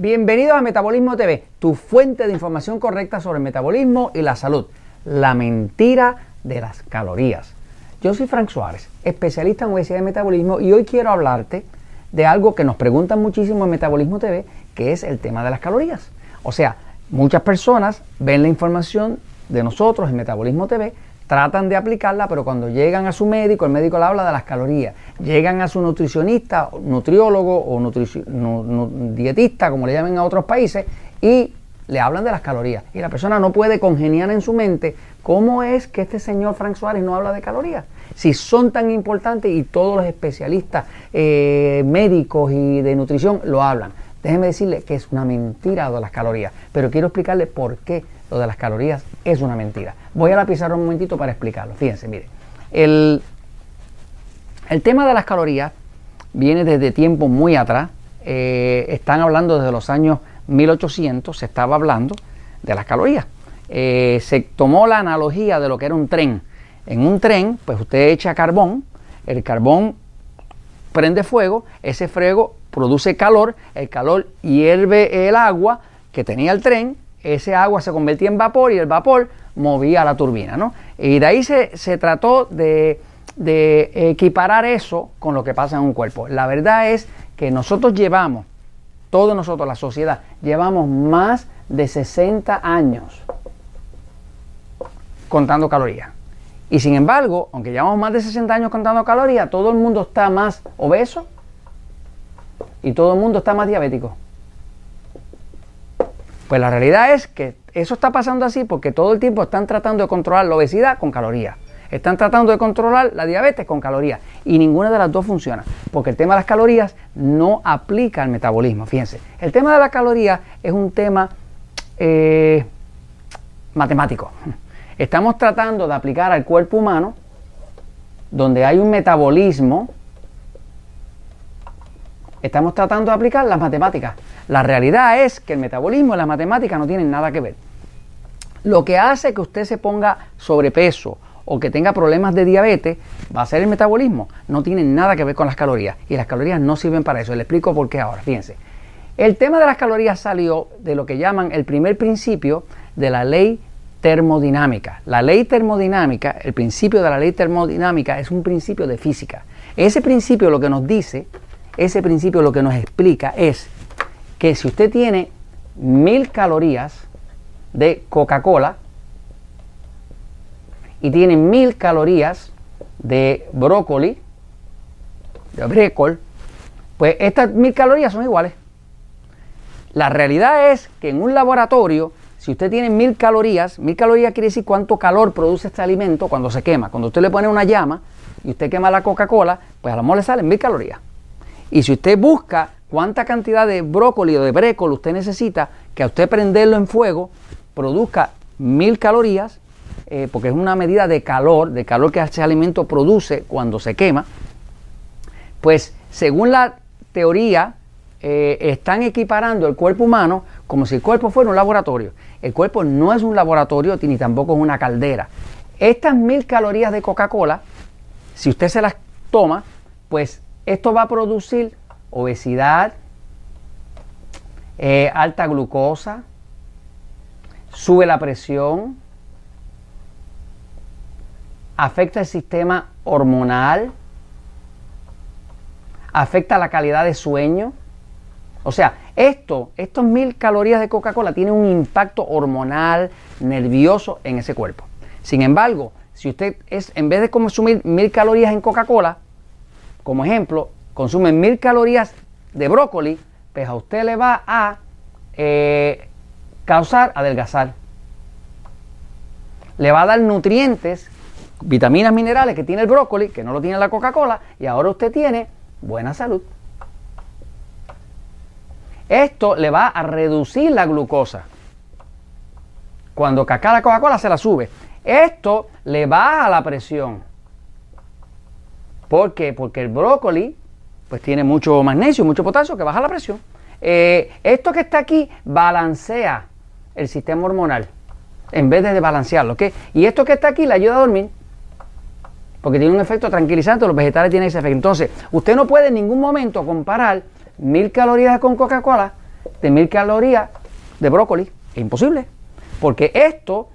Bienvenidos a Metabolismo TV, tu fuente de información correcta sobre el metabolismo y la salud. La mentira de las calorías. Yo soy Frank Suárez, especialista en obesidad y metabolismo, y hoy quiero hablarte de algo que nos preguntan muchísimo en Metabolismo TV, que es el tema de las calorías. O sea, muchas personas ven la información de nosotros en Metabolismo TV, tratan de aplicarla, pero cuando llegan a su médico, el médico le habla de las calorías. Llegan a su nutricionista, nutriólogo o dietista, como le llaman a otros países, y le hablan de las calorías. Y la persona no puede congeniar en su mente cómo es que este señor Frank Suárez no habla de calorías. Si son tan importantes y todos los especialistas eh, médicos y de nutrición lo hablan. Déjeme decirle que es una mentira de las calorías, pero quiero explicarle por qué lo de las calorías es una mentira. Voy a la pizarra un momentito para explicarlo. Fíjense, mire. El, el tema de las calorías viene desde tiempo muy atrás. Eh, están hablando desde los años 1800, se estaba hablando de las calorías. Eh, se tomó la analogía de lo que era un tren. En un tren, pues usted echa carbón, el carbón prende fuego, ese fuego produce calor, el calor hierve el agua que tenía el tren, ese agua se convertía en vapor y el vapor movía la turbina, ¿no? Y de ahí se, trató de, equiparar eso con lo que pasa en un cuerpo. La verdad es que nosotros llevamos, todos nosotros, la sociedad, llevamos más de 60 años contando calorías. Y sin embargo, aunque llevamos más de 60 años contando calorías, todo el mundo está más obeso y todo el mundo está más diabético. Pues la realidad es que eso está pasando así porque todo el tiempo están tratando de controlar la obesidad con calorías. Están tratando de controlar la diabetes con calorías. Y ninguna de las dos funciona. Porque el tema de las calorías no aplica al metabolismo. Fíjense, el tema de las calorías es un tema eh, matemático. Estamos tratando de aplicar al cuerpo humano donde hay un metabolismo estamos tratando de aplicar las matemáticas. La realidad es que el metabolismo y las matemáticas no tienen nada que ver. Lo que hace que usted se ponga sobrepeso o que tenga problemas de diabetes va a ser el metabolismo. No tiene nada que ver con las calorías. Y las calorías no sirven para eso. Le explico por qué ahora. Fíjense. El tema de las calorías salió de lo que llaman el primer principio de la ley termodinámica. La ley termodinámica, el principio de la ley termodinámica es un principio de física. Ese principio lo que nos dice ese principio lo que nos explica es que si usted tiene mil calorías de Coca-Cola y tiene mil calorías de brócoli, de brécol, pues estas mil calorías son iguales. La realidad es que en un laboratorio, si usted tiene mil calorías, mil calorías quiere decir cuánto calor produce este alimento cuando se quema. Cuando usted le pone una llama y usted quema la Coca-Cola, pues a lo mejor le salen mil calorías. Y si usted busca cuánta cantidad de brócoli o de brécol usted necesita, que a usted prenderlo en fuego produzca mil calorías, eh, porque es una medida de calor, de calor que ese alimento produce cuando se quema, pues según la teoría eh, están equiparando el cuerpo humano como si el cuerpo fuera un laboratorio. El cuerpo no es un laboratorio ni tampoco es una caldera. Estas mil calorías de Coca-Cola, si usted se las toma, pues esto va a producir obesidad, eh, alta glucosa, sube la presión, afecta el sistema hormonal, afecta la calidad de sueño. O sea, esto, estos mil calorías de Coca-Cola tienen un impacto hormonal, nervioso en ese cuerpo. Sin embargo, si usted es, en vez de consumir mil calorías en Coca-Cola, como ejemplo, consume mil calorías de brócoli, pues a usted le va a eh, causar adelgazar. Le va a dar nutrientes, vitaminas, minerales que tiene el brócoli, que no lo tiene la Coca-Cola, y ahora usted tiene buena salud. Esto le va a reducir la glucosa. Cuando caca la Coca-Cola se la sube. Esto le baja la presión. ¿Por qué? Porque el brócoli pues tiene mucho magnesio, mucho potasio que baja la presión. Eh, esto que está aquí balancea el sistema hormonal en vez de desbalancearlo. ¿ok? Y esto que está aquí le ayuda a dormir porque tiene un efecto tranquilizante, los vegetales tienen ese efecto. Entonces, usted no puede en ningún momento comparar mil calorías con Coca-Cola de mil calorías de brócoli. Es imposible. Porque esto,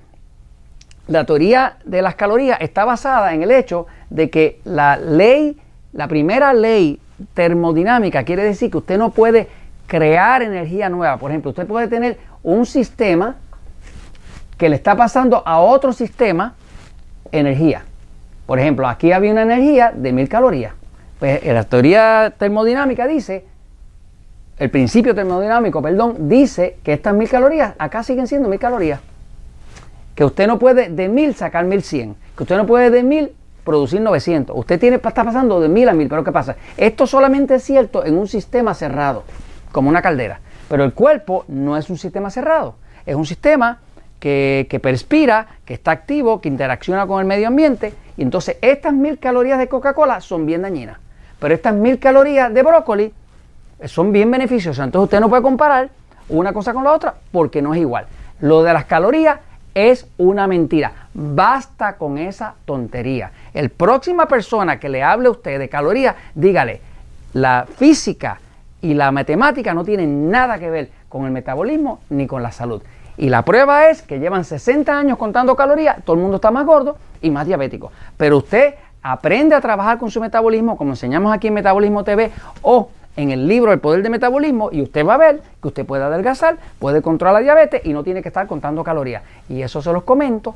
la teoría de las calorías está basada en el hecho de que la ley, la primera ley termodinámica quiere decir que usted no puede crear energía nueva. Por ejemplo, usted puede tener un sistema que le está pasando a otro sistema energía. Por ejemplo, aquí había una energía de mil calorías. Pues la teoría termodinámica dice, el principio termodinámico, perdón, dice que estas mil calorías acá siguen siendo mil calorías. Que usted no puede de mil sacar mil cien. Que usted no puede de mil producir 900. Usted tiene, está pasando de mil a mil. Pero ¿qué pasa? Esto solamente es cierto en un sistema cerrado, como una caldera. Pero el cuerpo no es un sistema cerrado. Es un sistema que, que, perspira, que está activo, que interacciona con el medio ambiente. Y entonces estas mil calorías de Coca-Cola son bien dañinas. Pero estas mil calorías de brócoli son bien beneficiosas. Entonces usted no puede comparar una cosa con la otra porque no es igual. Lo de las calorías es una mentira. Basta con esa tontería. El próxima persona que le hable a usted de calorías, dígale, la física y la matemática no tienen nada que ver con el metabolismo ni con la salud. Y la prueba es que llevan 60 años contando calorías, todo el mundo está más gordo y más diabético. Pero usted aprende a trabajar con su metabolismo, como enseñamos aquí en Metabolismo TV, o en el libro El Poder de Metabolismo y usted va a ver que usted puede adelgazar, puede controlar la diabetes y no tiene que estar contando calorías. Y eso se los comento